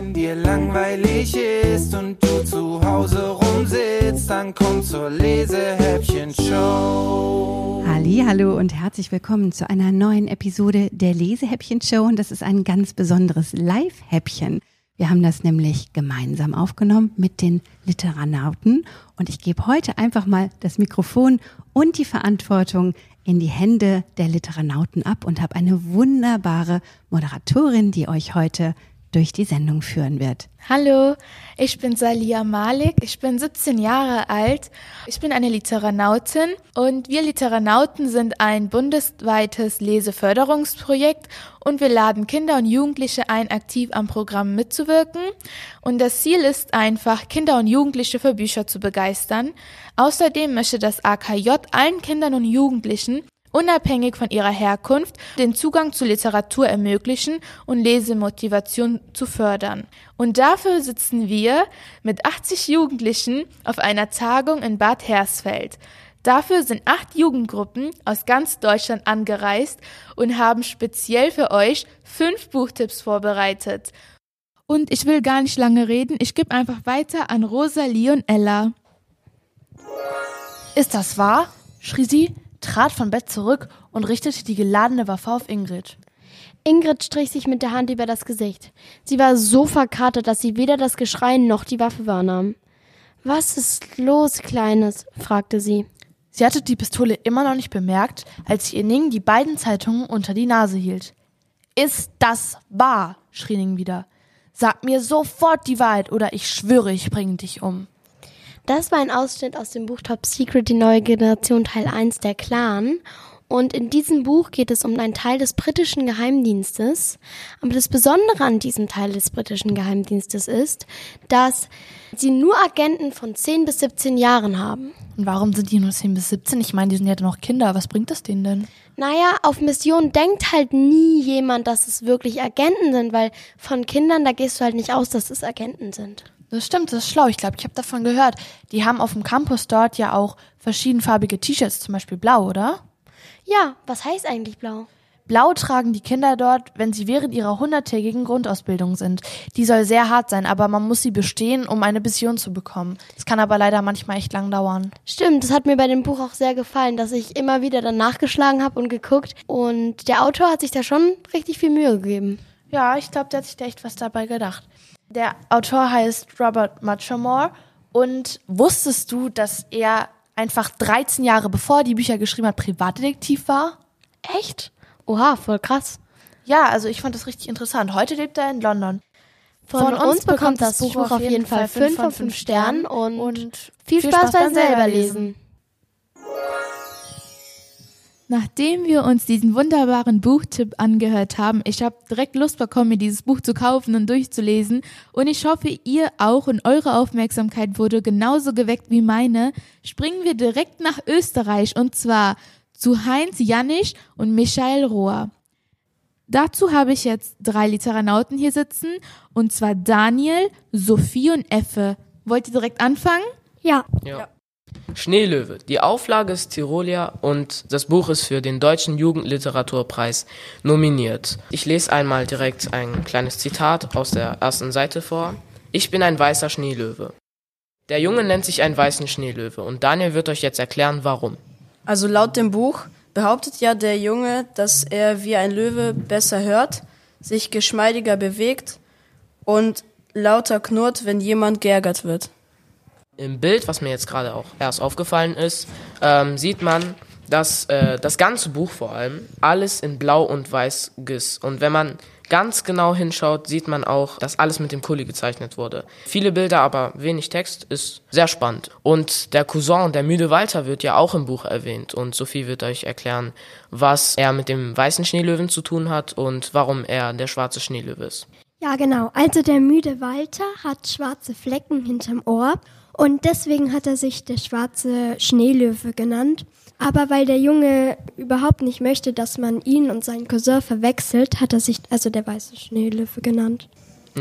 Wenn dir langweilig ist und du zu Hause rumsitzt, dann komm zur Lesehäppchen-Show. Hallo und herzlich willkommen zu einer neuen Episode der Lesehäppchen-Show. Und das ist ein ganz besonderes Live-Häppchen. Wir haben das nämlich gemeinsam aufgenommen mit den Literanauten. Und ich gebe heute einfach mal das Mikrofon und die Verantwortung in die Hände der Literanauten ab und habe eine wunderbare Moderatorin, die euch heute durch die Sendung führen wird. Hallo, ich bin Salia Malik, ich bin 17 Jahre alt, ich bin eine Literanautin und wir Literanauten sind ein bundesweites Leseförderungsprojekt und wir laden Kinder und Jugendliche ein, aktiv am Programm mitzuwirken und das Ziel ist einfach, Kinder und Jugendliche für Bücher zu begeistern. Außerdem möchte das AKJ allen Kindern und Jugendlichen unabhängig von ihrer Herkunft den Zugang zu Literatur ermöglichen und Lesemotivation zu fördern. Und dafür sitzen wir mit 80 Jugendlichen auf einer Tagung in Bad Hersfeld. Dafür sind acht Jugendgruppen aus ganz Deutschland angereist und haben speziell für euch fünf Buchtipps vorbereitet. Und ich will gar nicht lange reden, ich gebe einfach weiter an Rosalie und Ella. Ist das wahr? schrie sie trat vom Bett zurück und richtete die geladene Waffe auf Ingrid. Ingrid strich sich mit der Hand über das Gesicht. Sie war so verkatert, dass sie weder das Geschrei noch die Waffe wahrnahm. Was ist los, Kleines? fragte sie. Sie hatte die Pistole immer noch nicht bemerkt, als sie ihr Ning die beiden Zeitungen unter die Nase hielt. Ist das wahr? schrie Ning wieder. Sag mir sofort die Wahrheit oder ich schwöre, ich bringe dich um. Das war ein Ausschnitt aus dem Buch Top Secret, die neue Generation Teil 1 der Clan. Und in diesem Buch geht es um einen Teil des britischen Geheimdienstes. Aber das Besondere an diesem Teil des britischen Geheimdienstes ist, dass sie nur Agenten von 10 bis 17 Jahren haben. Und warum sind die nur 10 bis 17? Ich meine, die sind ja noch Kinder. Was bringt das denen denn? Naja, auf Mission denkt halt nie jemand, dass es wirklich Agenten sind, weil von Kindern, da gehst du halt nicht aus, dass es Agenten sind. Das stimmt, das ist schlau. Ich glaube, ich habe davon gehört. Die haben auf dem Campus dort ja auch verschiedenfarbige T-Shirts, zum Beispiel blau, oder? Ja, was heißt eigentlich blau? Blau tragen die Kinder dort, wenn sie während ihrer hunderttägigen Grundausbildung sind. Die soll sehr hart sein, aber man muss sie bestehen, um eine Mission zu bekommen. Das kann aber leider manchmal echt lang dauern. Stimmt, das hat mir bei dem Buch auch sehr gefallen, dass ich immer wieder dann nachgeschlagen habe und geguckt. Und der Autor hat sich da schon richtig viel Mühe gegeben. Ja, ich glaube, der hat sich da echt was dabei gedacht. Der Autor heißt Robert Muchamore. Und wusstest du, dass er einfach 13 Jahre bevor er die Bücher geschrieben hat, Privatdetektiv war? Echt? Oha, voll krass. Ja, also ich fand das richtig interessant. Heute lebt er in London. Von, Von uns, uns bekommt das Buch auf jeden Fall 5 von 5 Sternen und, und viel Spaß beim selber lesen. Nachdem wir uns diesen wunderbaren Buchtipp angehört haben, ich habe direkt Lust bekommen, mir dieses Buch zu kaufen und durchzulesen. Und ich hoffe, ihr auch und eure Aufmerksamkeit wurde genauso geweckt wie meine. Springen wir direkt nach Österreich und zwar zu Heinz Jannisch und Michael Rohr. Dazu habe ich jetzt drei Literanauten hier sitzen und zwar Daniel, Sophie und Effe. Wollt ihr direkt anfangen? Ja. ja. Schneelöwe. Die Auflage ist Tirolia und das Buch ist für den Deutschen Jugendliteraturpreis nominiert. Ich lese einmal direkt ein kleines Zitat aus der ersten Seite vor. Ich bin ein weißer Schneelöwe. Der Junge nennt sich einen weißen Schneelöwe und Daniel wird euch jetzt erklären, warum. Also laut dem Buch behauptet ja der Junge, dass er wie ein Löwe besser hört, sich geschmeidiger bewegt und lauter knurrt, wenn jemand geärgert wird im Bild, was mir jetzt gerade auch erst aufgefallen ist, ähm, sieht man, dass äh, das ganze Buch vor allem alles in Blau und Weiß ist. Und wenn man ganz genau hinschaut, sieht man auch, dass alles mit dem Kuli gezeichnet wurde. Viele Bilder, aber wenig Text, ist sehr spannend. Und der Cousin, der müde Walter, wird ja auch im Buch erwähnt. Und Sophie wird euch erklären, was er mit dem weißen Schneelöwen zu tun hat und warum er der schwarze Schneelöwe ist. Ja, genau. Also der müde Walter hat schwarze Flecken hinterm Ohr und deswegen hat er sich der schwarze Schneelöwe genannt. Aber weil der Junge überhaupt nicht möchte, dass man ihn und seinen Cousin verwechselt, hat er sich also der weiße Schneelöwe genannt.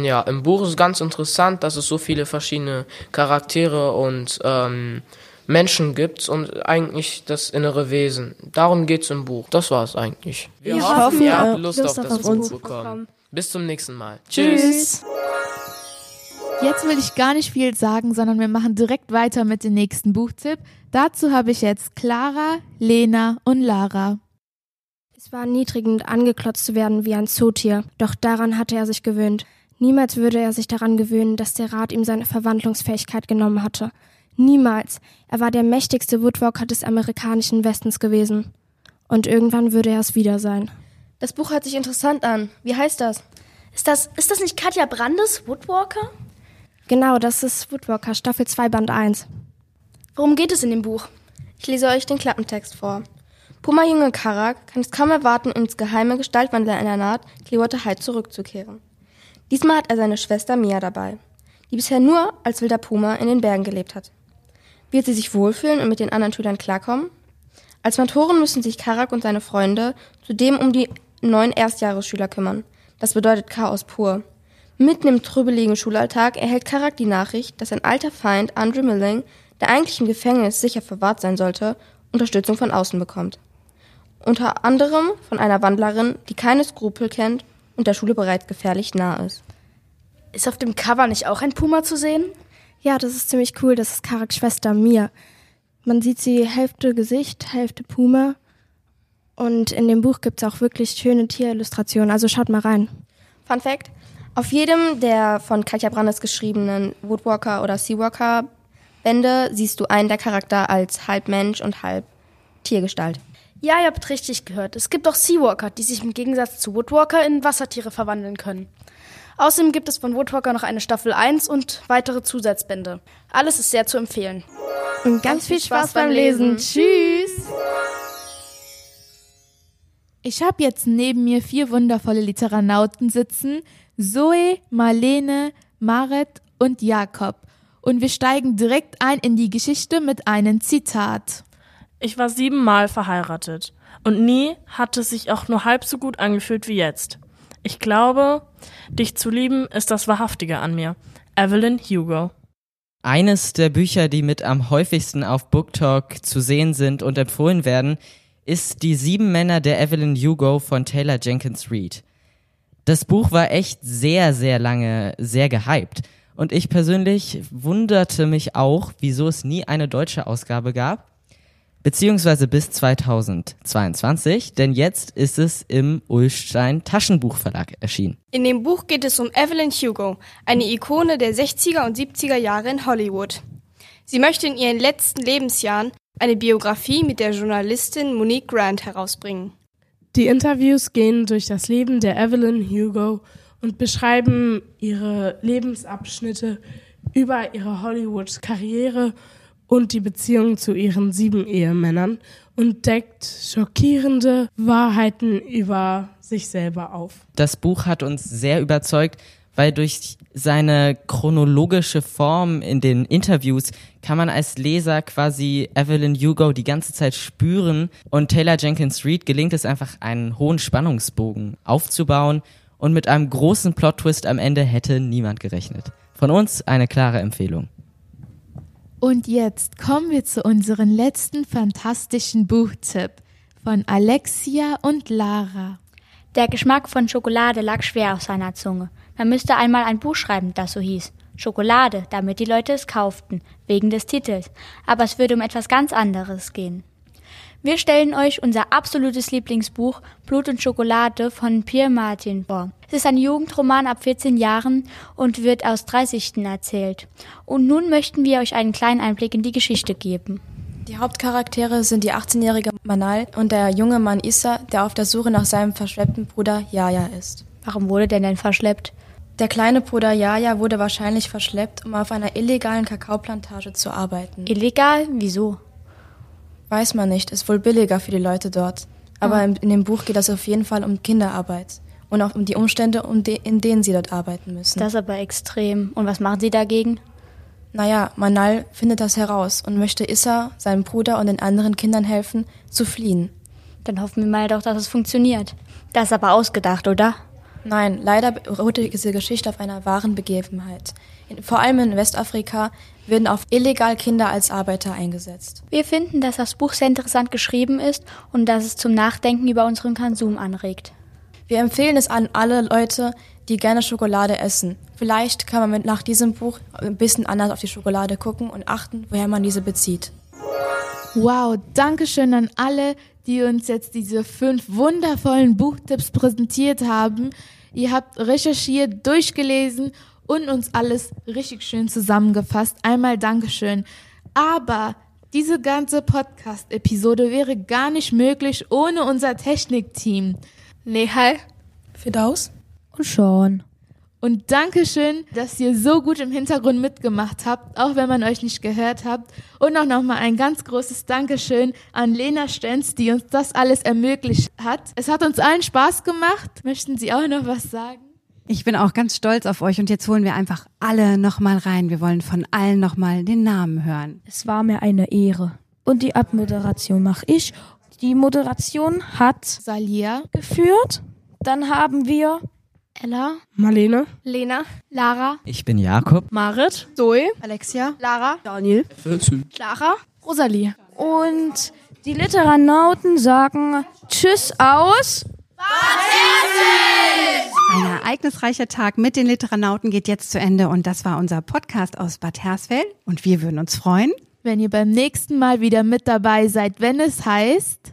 Ja, im Buch ist ganz interessant, dass es so viele verschiedene Charaktere und ähm, Menschen gibt und eigentlich das innere Wesen. Darum geht es im Buch. Das war es eigentlich. Wir, Wir hoffen, ihr habt Lust, auf das Buch bekommen. bekommen. Bis zum nächsten Mal. Tschüss. Tschüss. Jetzt will ich gar nicht viel sagen, sondern wir machen direkt weiter mit dem nächsten Buchtipp. Dazu habe ich jetzt Clara, Lena und Lara. Es war erniedrigend, angeklotzt zu werden wie ein Zootier, doch daran hatte er sich gewöhnt. Niemals würde er sich daran gewöhnen, dass der Rat ihm seine Verwandlungsfähigkeit genommen hatte. Niemals. Er war der mächtigste Woodwalker des amerikanischen Westens gewesen. Und irgendwann würde er es wieder sein. Das Buch hört sich interessant an. Wie heißt das? Ist das, ist das nicht Katja Brandes, Woodwalker? Genau, das ist Woodwalker, Staffel 2, Band 1. Worum geht es in dem Buch? Ich lese euch den Klappentext vor. Puma-Junge Karak kann es kaum erwarten, ins geheime Gestaltwandler in der Naht Clearwater High zurückzukehren. Diesmal hat er seine Schwester Mia dabei, die bisher nur als wilder Puma in den Bergen gelebt hat. Wird sie sich wohlfühlen und mit den anderen Schülern klarkommen? Als Mentoren müssen sich Karak und seine Freunde zudem um die neuen Erstjahresschüler kümmern. Das bedeutet Chaos pur. Mitten im trübeligen Schulalltag erhält Karak die Nachricht, dass sein alter Feind Andrew Milling, der eigentlich im Gefängnis sicher verwahrt sein sollte, Unterstützung von außen bekommt. Unter anderem von einer Wandlerin, die keine Skrupel kennt und der Schule bereits gefährlich nah ist. Ist auf dem Cover nicht auch ein Puma zu sehen? Ja, das ist ziemlich cool. Das ist Karaks Schwester Mia. Man sieht sie Hälfte Gesicht, Hälfte Puma. Und in dem Buch gibt es auch wirklich schöne Tierillustrationen. Also schaut mal rein. Fun Fact: Auf jedem der von Katja Brandes geschriebenen Woodwalker oder Seawalker Bände siehst du einen der Charakter als halb Mensch und halb Tiergestalt. Ja, ihr habt richtig gehört. Es gibt auch Seawalker, die sich im Gegensatz zu Woodwalker in Wassertiere verwandeln können. Außerdem gibt es von Woodwalker noch eine Staffel 1 und weitere Zusatzbände. Alles ist sehr zu empfehlen. Und ganz viel Spaß beim Lesen. Tschüss! Ich habe jetzt neben mir vier wundervolle Literanauten sitzen. Zoe, Marlene, Maret und Jakob. Und wir steigen direkt ein in die Geschichte mit einem Zitat. Ich war siebenmal verheiratet. Und nie hat es sich auch nur halb so gut angefühlt wie jetzt. Ich glaube, dich zu lieben ist das Wahrhaftige an mir. Evelyn Hugo. Eines der Bücher, die mit am häufigsten auf BookTalk zu sehen sind und empfohlen werden, ist Die sieben Männer der Evelyn Hugo von Taylor Jenkins Reid. Das Buch war echt sehr, sehr lange sehr gehypt. Und ich persönlich wunderte mich auch, wieso es nie eine deutsche Ausgabe gab. Beziehungsweise bis 2022, denn jetzt ist es im Ullstein Taschenbuchverlag erschienen. In dem Buch geht es um Evelyn Hugo, eine Ikone der 60er und 70er Jahre in Hollywood. Sie möchte in ihren letzten Lebensjahren eine Biografie mit der Journalistin Monique Grant herausbringen. Die Interviews gehen durch das Leben der Evelyn Hugo und beschreiben ihre Lebensabschnitte über ihre Hollywood-Karriere und die Beziehung zu ihren sieben Ehemännern und deckt schockierende Wahrheiten über sich selber auf. Das Buch hat uns sehr überzeugt, weil durch seine chronologische Form in den Interviews kann man als Leser quasi Evelyn Hugo die ganze Zeit spüren und Taylor Jenkins Reid gelingt es einfach einen hohen Spannungsbogen aufzubauen und mit einem großen Plot-Twist am Ende hätte niemand gerechnet. Von uns eine klare Empfehlung. Und jetzt kommen wir zu unserem letzten fantastischen Buchtipp von Alexia und Lara. Der Geschmack von Schokolade lag schwer auf seiner Zunge. Man müsste einmal ein Buch schreiben, das so hieß. Schokolade, damit die Leute es kauften, wegen des Titels. Aber es würde um etwas ganz anderes gehen. Wir stellen euch unser absolutes Lieblingsbuch Blut und Schokolade von Pierre Martin vor. Es ist ein Jugendroman ab 14 Jahren und wird aus drei Sichten erzählt. Und nun möchten wir euch einen kleinen Einblick in die Geschichte geben. Die Hauptcharaktere sind die 18-jährige Manal und der junge Mann Issa, der auf der Suche nach seinem verschleppten Bruder Yaya ist. Warum wurde der denn verschleppt? Der kleine Bruder Yaya wurde wahrscheinlich verschleppt, um auf einer illegalen Kakaoplantage zu arbeiten. Illegal? Wieso? Weiß man nicht, ist wohl billiger für die Leute dort. Aber Ah. in, in dem Buch geht es auf jeden Fall um Kinderarbeit und auch um die Umstände, um de, in denen sie dort arbeiten müssen. Das ist aber extrem. Und was machen sie dagegen? Naja, Manal findet das heraus und möchte Issa, seinem Bruder und den anderen Kindern helfen, zu fliehen. Dann hoffen wir mal doch, dass es funktioniert. Das ist aber ausgedacht, oder? Nein, leider beruht diese Geschichte auf einer wahren Begebenheit. In, vor allem in Westafrika werden auch illegal Kinder als Arbeiter eingesetzt. Wir finden, dass das Buch sehr interessant geschrieben ist und dass es zum Nachdenken über unseren Konsum anregt. Wir empfehlen es an alle Leute, die gerne Schokolade essen. Vielleicht kann man mit, nach diesem Buch ein bisschen anders auf die Schokolade gucken und achten, woher man diese bezieht. Wow, danke schön an alle, die uns jetzt diese fünf wundervollen Buchtipps präsentiert haben. Ihr habt recherchiert, durchgelesen und uns alles richtig schön zusammengefasst. Einmal Dankeschön. Aber diese ganze Podcast-Episode wäre gar nicht möglich ohne unser Technikteam. Nehal, Fidaus und Sean. Und Dankeschön, dass ihr so gut im Hintergrund mitgemacht habt, auch wenn man euch nicht gehört habt. Und auch nochmal ein ganz großes Dankeschön an Lena Stenz, die uns das alles ermöglicht hat. Es hat uns allen Spaß gemacht. Möchten Sie auch noch was sagen? Ich bin auch ganz stolz auf euch und jetzt holen wir einfach alle nochmal rein. Wir wollen von allen nochmal den Namen hören. Es war mir eine Ehre. Und die Abmoderation mache ich. Die Moderation hat Salia geführt. Dann haben wir Ella, Marlene, Lena, Lara, Ich bin Jakob. Marit, Zoe, Alexia, Lara, Daniel, Clara, Rosalie. und die Literanauten sagen Tschüss aus. Ein ereignisreicher Tag mit den Literanauten geht jetzt zu Ende und das war unser Podcast aus Bad Hersfeld. Und wir würden uns freuen, Wenn ihr beim nächsten Mal wieder mit dabei seid, wenn es heißt...